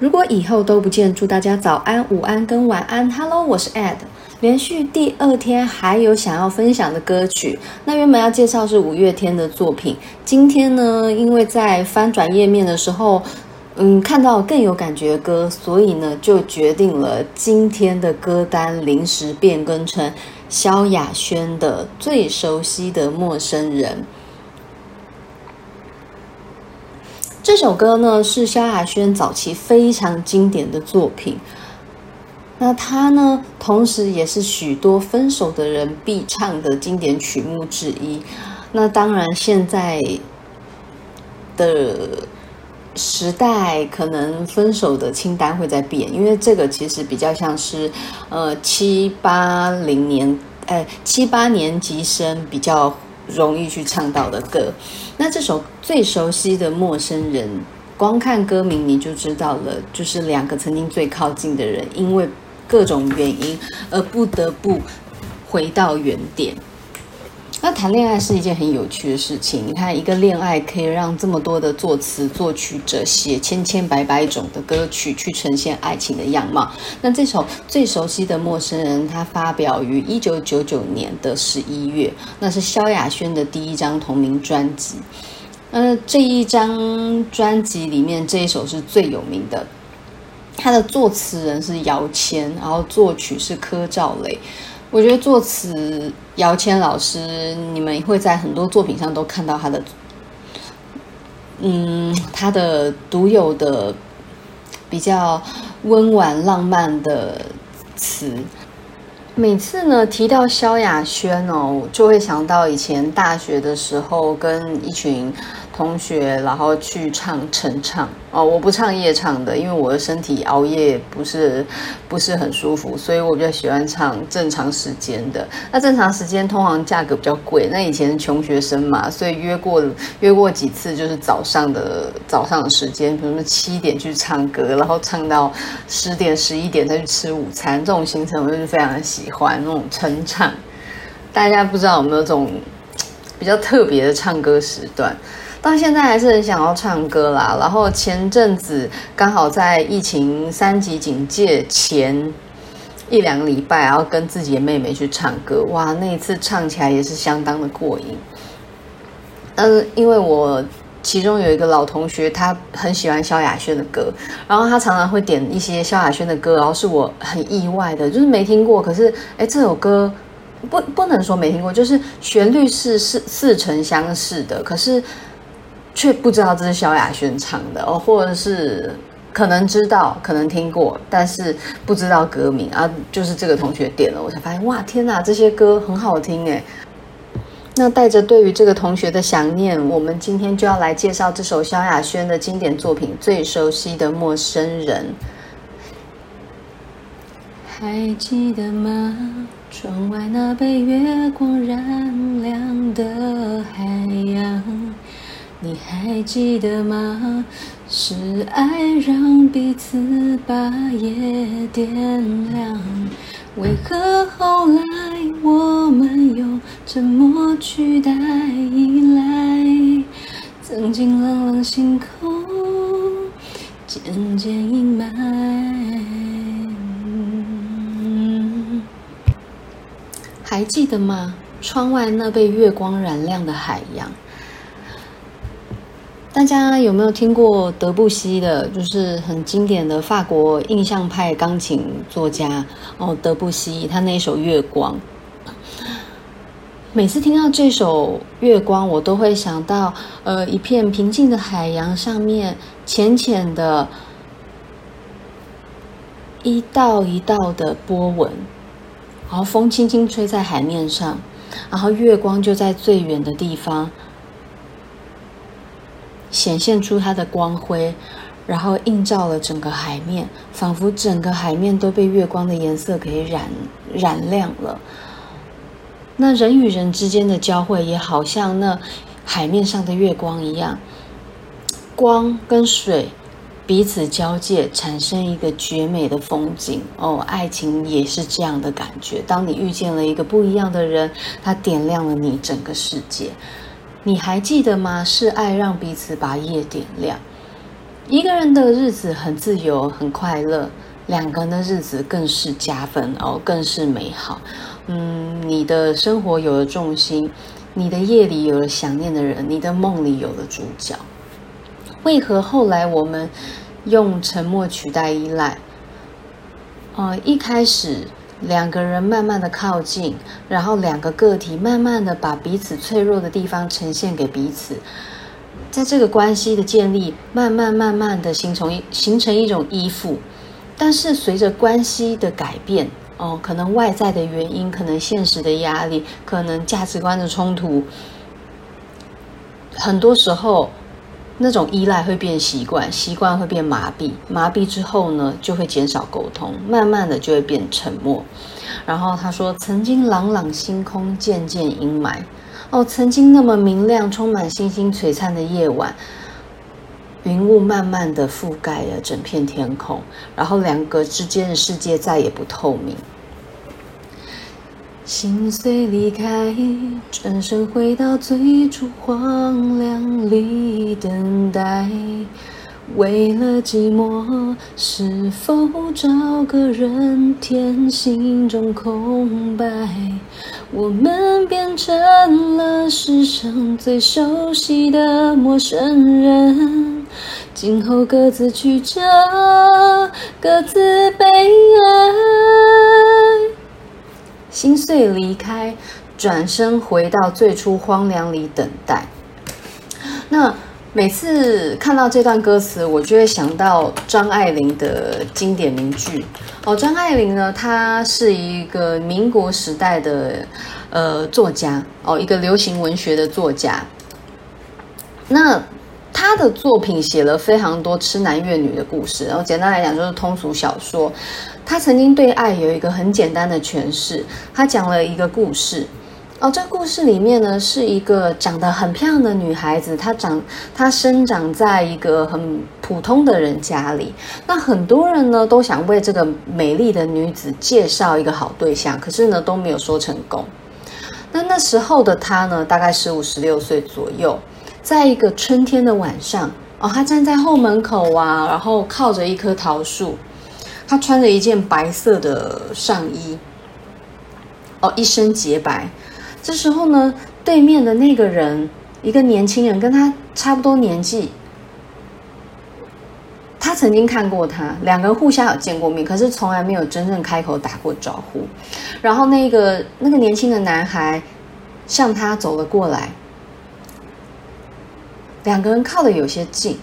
如果以后都不见，祝大家早安、午安跟晚安。Hello，我是 Ed。连续第二天还有想要分享的歌曲，那原本要介绍是五月天的作品。今天呢，因为在翻转页面的时候，嗯，看到更有感觉的歌，所以呢，就决定了今天的歌单临时变更成萧亚轩的《最熟悉的陌生人》。这首歌呢，是萧亚轩早期非常经典的作品。那它呢，同时也是许多分手的人必唱的经典曲目之一。那当然，现在的时代可能分手的清单会在变，因为这个其实比较像是呃七八零年，哎七八年级生比较容易去唱到的歌。那这首最熟悉的陌生人，光看歌名你就知道了，就是两个曾经最靠近的人，因为。各种原因而不得不回到原点。那谈恋爱是一件很有趣的事情。你看，一个恋爱可以让这么多的作词作曲者写千千百百种的歌曲，去呈现爱情的样貌。那这首最熟悉的陌生人，它发表于一九九九年的十一月，那是萧亚轩的第一张同名专辑。呃，这一张专辑里面，这一首是最有名的。他的作词人是姚谦，然后作曲是柯兆磊。我觉得作词姚谦老师，你们会在很多作品上都看到他的，嗯，他的独有的比较温婉浪漫的词。每次呢提到萧亚轩哦，就会想到以前大学的时候跟一群。同学，然后去唱晨唱哦，我不唱夜唱的，因为我的身体熬夜不是不是很舒服，所以我比较喜欢唱正常时间的。那正常时间通常价格比较贵，那以前穷学生嘛，所以约过约过几次就是早上的早上的时间，比如说七点去唱歌，然后唱到十点十一点再去吃午餐，这种行程我就是非常的喜欢那种晨唱。大家不知道有没有这种比较特别的唱歌时段？到现在还是很想要唱歌啦。然后前阵子刚好在疫情三级警戒前一两个礼拜，然后跟自己的妹妹去唱歌，哇，那一次唱起来也是相当的过瘾。嗯，因为我其中有一个老同学，他很喜欢萧亚轩的歌，然后他常常会点一些萧亚轩的歌，然后是我很意外的，就是没听过，可是哎，这首歌不不能说没听过，就是旋律是似似曾相识的，可是。却不知道这是萧亚轩唱的哦，或者是可能知道，可能听过，但是不知道歌名啊。就是这个同学点了，我才发现哇，天哪，这些歌很好听哎。那带着对于这个同学的想念，我们今天就要来介绍这首萧亚轩的经典作品《最熟悉的陌生人》。还记得吗？窗外那被月光染亮的海洋。你还记得吗？是爱让彼此把夜点亮。为何后来我们用沉默取代依赖？曾经朗朗星空渐渐阴霾。还记得吗？窗外那被月光染亮的海洋。大家有没有听过德布西的？就是很经典的法国印象派钢琴作家哦，德布西他那首《月光》。每次听到这首《月光》，我都会想到，呃，一片平静的海洋上面，浅浅的，一道一道的波纹，然后风轻轻吹在海面上，然后月光就在最远的地方。显现出它的光辉，然后映照了整个海面，仿佛整个海面都被月光的颜色给染染亮了。那人与人之间的交汇，也好像那海面上的月光一样，光跟水彼此交界，产生一个绝美的风景。哦，爱情也是这样的感觉。当你遇见了一个不一样的人，他点亮了你整个世界。你还记得吗？是爱让彼此把夜点亮。一个人的日子很自由，很快乐；两个人的日子更是加分哦，更是美好。嗯，你的生活有了重心，你的夜里有了想念的人，你的梦里有了主角。为何后来我们用沉默取代依赖？呃，一开始两个人慢慢的靠近，然后两个个体慢慢的把彼此脆弱的地方呈现给彼此。在这个关系的建立，慢慢慢慢的形成一形成一种依附，但是随着关系的改变，哦，可能外在的原因，可能现实的压力，可能价值观的冲突，很多时候那种依赖会变习惯，习惯会变麻痹，麻痹之后呢，就会减少沟通，慢慢的就会变沉默。然后他说，曾经朗朗星空，渐渐阴霾。哦，曾经那么明亮、充满星星璀璨的夜晚，云雾慢慢的覆盖了整片天空，然后两个之间的世界再也不透明。心碎离开，转身回到最初荒凉里等待。为了寂寞，是否找个人填心中空白？我们变成了世上最熟悉的陌生人，今后各自曲折，各自悲哀。心碎离开，转身回到最初荒凉里等待。那。每次看到这段歌词，我就会想到张爱玲的经典名句哦。张爱玲呢，她是一个民国时代的呃作家哦，一个流行文学的作家。那她的作品写了非常多痴男怨女的故事，然后简单来讲就是通俗小说。他曾经对爱有一个很简单的诠释，他讲了一个故事。哦，这个故事里面呢，是一个长得很漂亮的女孩子，她长，她生长在一个很普通的人家里。那很多人呢，都想为这个美丽的女子介绍一个好对象，可是呢，都没有说成功。那那时候的她呢，大概十五、十六岁左右，在一个春天的晚上，哦，她站在后门口啊，然后靠着一棵桃树，他穿着一件白色的上衣，哦，一身洁白。这时候呢，对面的那个人，一个年轻人，跟他差不多年纪。他曾经看过他，两个人互相有见过面，可是从来没有真正开口打过招呼。然后那个那个年轻的男孩向他走了过来，两个人靠的有些近，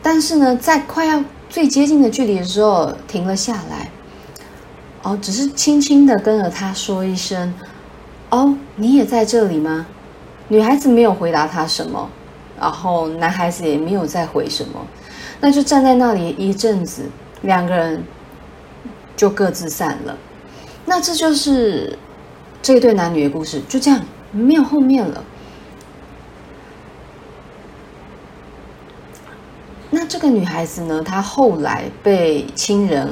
但是呢，在快要最接近的距离的时候停了下来。哦，只是轻轻的跟着他说一声。哦，你也在这里吗？女孩子没有回答他什么，然后男孩子也没有再回什么，那就站在那里一阵子，两个人就各自散了。那这就是这一对男女的故事，就这样没有后面了。这个女孩子呢？她后来被亲人。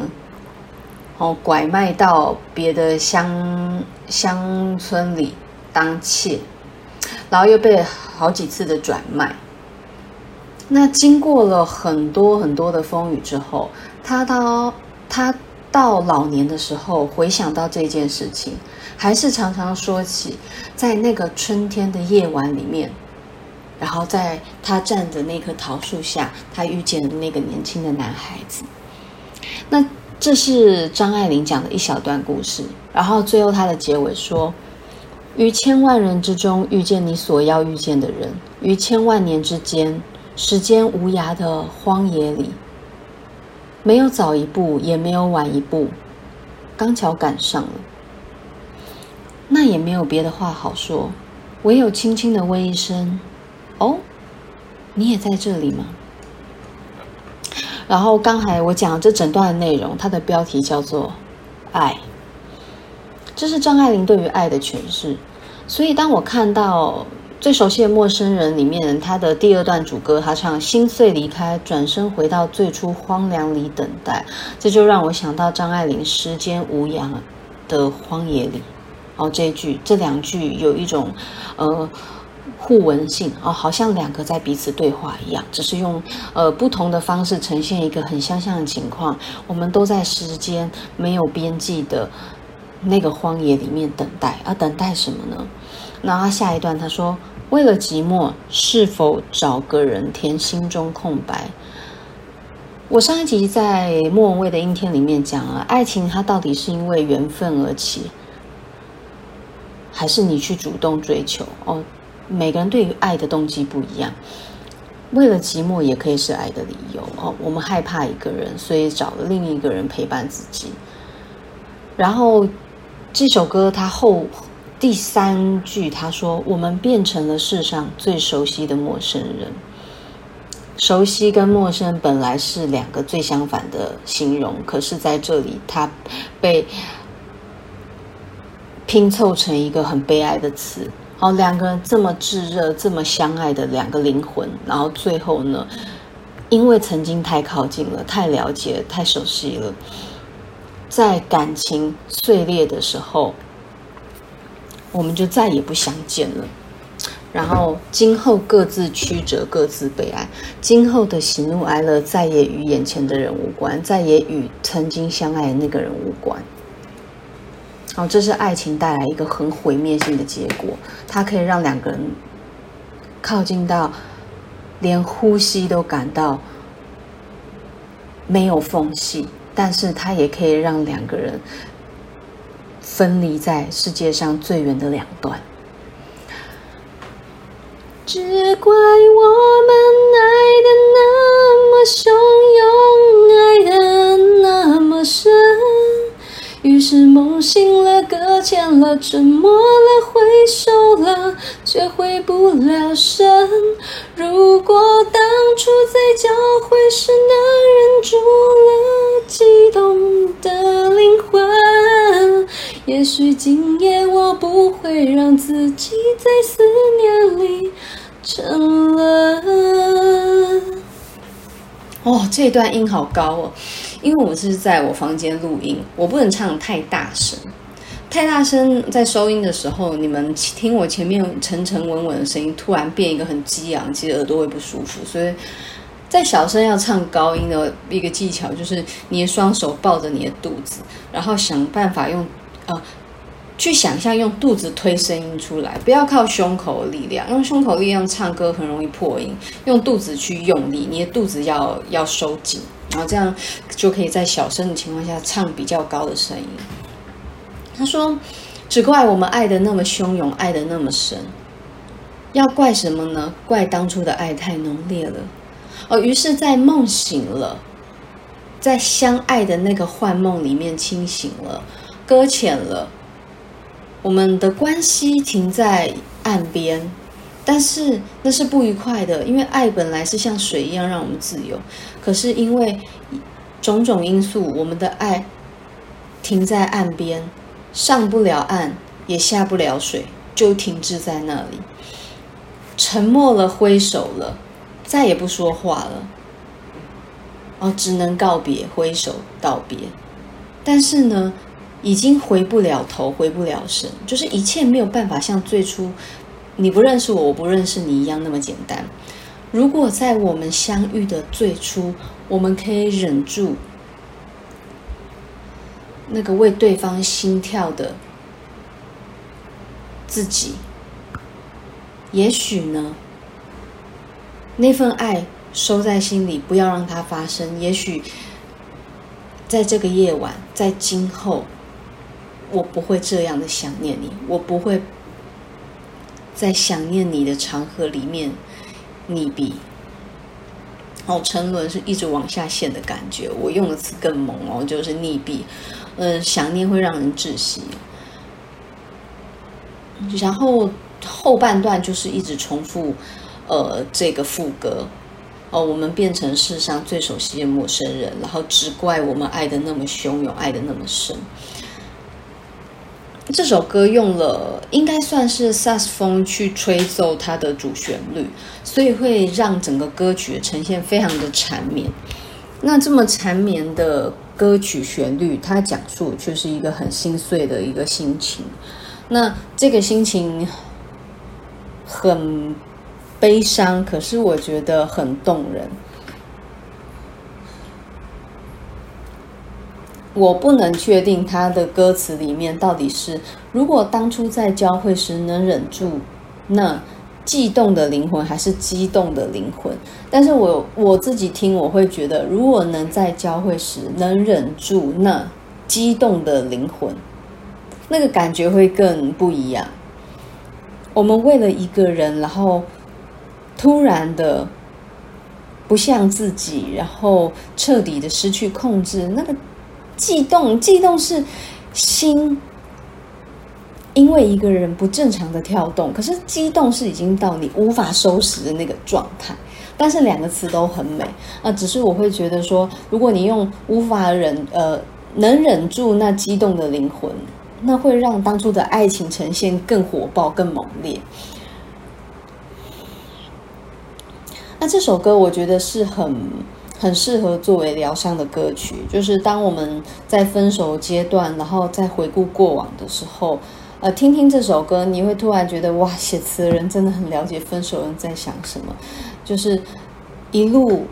哦，拐卖到别的乡乡村里当妾，然后又被好几次的转卖。那经过了很多很多的风雨之后，他到他到老年的时候，回想到这件事情，还是常常说起，在那个春天的夜晚里面，然后在他站的那棵桃树下，他遇见了那个年轻的男孩子。那。这是张爱玲讲的一小段故事，然后最后她的结尾说：“于千万人之中遇见你所要遇见的人，于千万年之间，时间无涯的荒野里，没有早一步，也没有晚一步，刚巧赶上了。那也没有别的话好说，唯有轻轻的问一声：‘哦，你也在这里吗？’”然后刚才我讲这整段的内容，它的标题叫做《爱》，这是张爱玲对于爱的诠释。所以当我看到最熟悉的陌生人里面，他的第二段主歌，他唱“心碎离开，转身回到最初荒凉里等待”，这就让我想到张爱玲“时间无涯的荒野里”。哦，这一句，这两句有一种呃互文性哦，好像两个在彼此对话一样，只是用呃不同的方式呈现一个很相像的情况。我们都在时间没有边际的那个荒野里面等待，而、等待什么呢？那他下一段他说：“为了寂寞，是否找个人填心中空白？”我上一集在莫文蔚的阴天里面讲了，爱情它到底是因为缘分而起，还是你去主动追求？哦。每个人对于爱的动机不一样，为了寂寞也可以是爱的理由哦。我们害怕一个人，所以找了另一个人陪伴自己。然后这首歌它后第三句他说：“我们变成了世上最熟悉的陌生人。”熟悉跟陌生本来是两个最相反的形容，可是在这里它被拼凑成一个很悲哀的词。好，两个人这么炙热、这么相爱的两个灵魂，然后最后呢，因为曾经太靠近了、太了解、太熟悉了，在感情碎裂的时候，我们就再也不相见了。然后今后各自曲折、各自悲哀，今后的喜怒哀乐再也与眼前的人无关，再也与曾经相爱的那个人无关。哦，这是爱情带来一个很毁灭性的结果。它可以让两个人靠近到连呼吸都感到没有缝隙，但是它也可以让两个人分离在世界上最远的两端。只怪我见，了，沉默了，挥手了，却回不了神。如果当初在交会时能忍住了激动的灵魂，也许今夜我不会让自己在思念里沉沦。哦，这段音好高哦。因为我是在我房间录音，我不能唱太大声，太大声在收音的时候，你们听我前面沉沉稳稳的声音，突然变一个很激昂，其实耳朵会不舒服。所以在小声要唱高音的一个技巧，就是你的双手抱着你的肚子，然后想办法用呃。去想象用肚子推声音出来，不要靠胸口的力量。用胸口力量唱歌很容易破音，用肚子去用力，你的肚子要要收紧，然后这样就可以在小声的情况下唱比较高的声音。他说：“只怪我们爱得那么汹涌，爱得那么深，要怪什么呢？怪当初的爱太浓烈了。”哦，于是，在梦醒了，在相爱的那个幻梦里面清醒了，搁浅了。我们的关系停在岸边，但是那是不愉快的，因为爱本来是像水一样让我们自由，可是因为种种因素，我们的爱停在岸边，上不了岸，也下不了水，就停滞在那里，沉默了，挥手了，再也不说话了，哦，只能告别，挥手道别，但是呢，已经回不了头，回不了神，就是一切没有办法像最初你不认识我，我不认识你一样那么简单。如果在我们相遇的最初，我们可以忍住那个为对方心跳的自己，也许呢，那份爱收在心里，不要让它发生。也许在这个夜晚，在今后。我不会这样的想念你，我不会在想念你的长河里面溺毙。哦，沉沦是一直往下陷的感觉。我用的词更猛哦，就是溺毙。嗯、想念会让人窒息。然后后半段就是一直重复，呃，这个副歌。哦，我们变成世上最熟悉的陌生人，然后只怪我们爱的那么汹涌，爱的那么深。这首歌用了应该算是萨克斯风去吹奏它的主旋律，所以会让整个歌曲呈现非常的缠绵。那这么缠绵的歌曲旋律，它讲述却是一个很心碎的一个心情。那这个心情很悲伤，可是我觉得很动人。我不能确定他的歌词里面到底是，如果当初在教会时能忍住那悸动的灵魂，还是激动的灵魂。但是我我自己听，我会觉得，如果能在教会时能忍住那激动的灵魂，那个感觉会更不一样。我们为了一个人，然后突然的不像自己，然后彻底的失去控制，那个。悸动，悸动是心因为一个人不正常的跳动，可是激动是已经到你无法收拾的那个状态。但是两个词都很美啊，只是我会觉得说，如果你用无法忍，呃，能忍住那激动的灵魂，那会让当初的爱情呈现更火爆、更猛烈。那这首歌我觉得是很。很适合作为疗伤的歌曲，就是当我们在分手阶段，然后再回顾过往的时候，呃，听听这首歌，你会突然觉得哇，写词的人真的很了解分手人在想什么，就是一路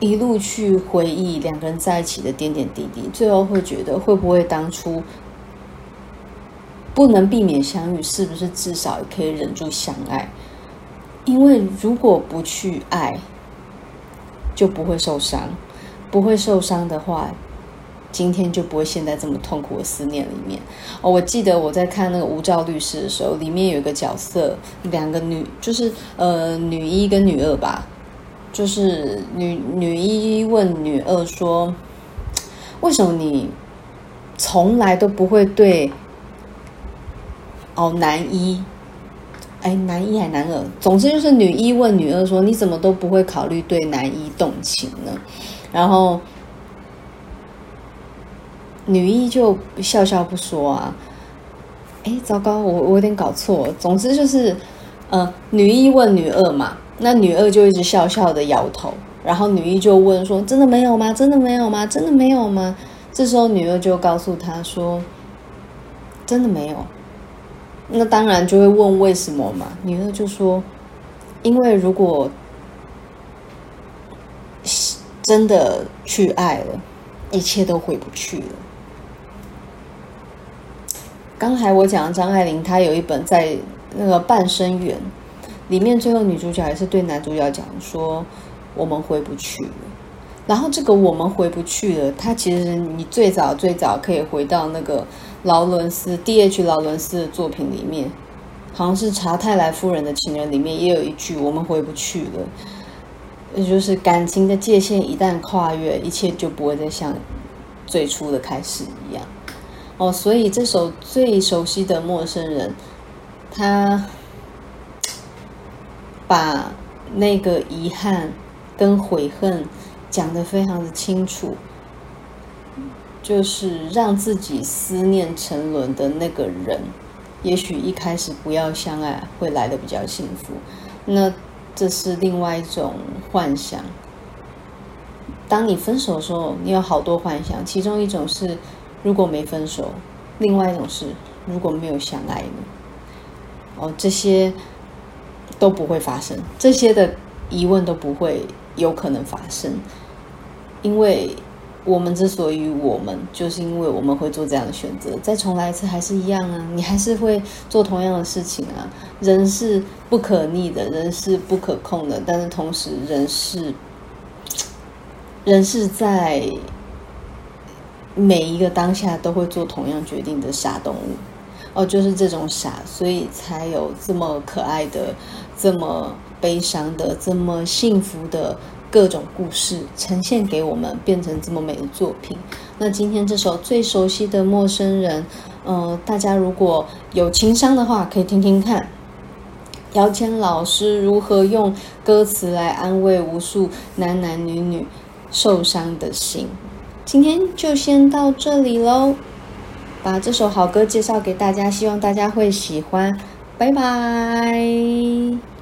一路去回忆两个人在一起的点点滴滴，最后会觉得会不会当初不能避免相遇，是不是至少也可以忍住相爱？因为如果不去爱。就不会受伤，不会受伤的话，今天就不会陷在这么痛苦的思念里面。哦，我记得我在看那个《无照律师》的时候，里面有一个角色，两个女，就是呃女一跟女二吧，就是女女一问女二说：“为什么你从来都不会对哦男一？”哎，男一还男二，总之就是女一问女二说：“你怎么都不会考虑对男一动情呢？”然后女一就笑笑不说啊。哎，糟糕，我我有点搞错。总之就是，呃，女一问女二嘛，那女二就一直笑笑的摇头。然后女一就问说：“真的没有吗？真的没有吗？真的没有吗？”这时候女二就告诉他说：“真的没有。”那当然就会问为什么嘛？女二就说：“因为如果真的去爱了，一切都回不去了。”刚才我讲张爱玲，她有一本在那个《半生缘》里面，最后女主角也是对男主角讲说：“我们回不去了。”然后这个“我们回不去了”，它其实你最早最早可以回到那个。劳伦斯 D.H. 劳伦斯的作品里面，好像是查泰莱夫人的情人里面也有一句“我们回不去了”，也就是感情的界限一旦跨越，一切就不会再像最初的开始一样。哦，所以这首最熟悉的陌生人，他把那个遗憾跟悔恨讲得非常的清楚。就是让自己思念沉沦的那个人，也许一开始不要相爱，会来得比较幸福。那这是另外一种幻想。当你分手的时候，你有好多幻想，其中一种是如果没分手，另外一种是如果没有相爱呢？哦，这些都不会发生，这些的疑问都不会有可能发生，因为。我们之所以我们，就是因为我们会做这样的选择。再重来一次还是一样啊，你还是会做同样的事情啊。人是不可逆的，人是不可控的，但是同时人是，人是在每一个当下都会做同样决定的傻动物。哦，就是这种傻，所以才有这么可爱的、这么悲伤的、这么幸福的。各种故事呈现给我们，变成这么美的作品。那今天这首最熟悉的陌生人，呃，大家如果有情伤的话，可以听听看姚谦老师如何用歌词来安慰无数男男女女受伤的心。今天就先到这里喽，把这首好歌介绍给大家，希望大家会喜欢。拜拜。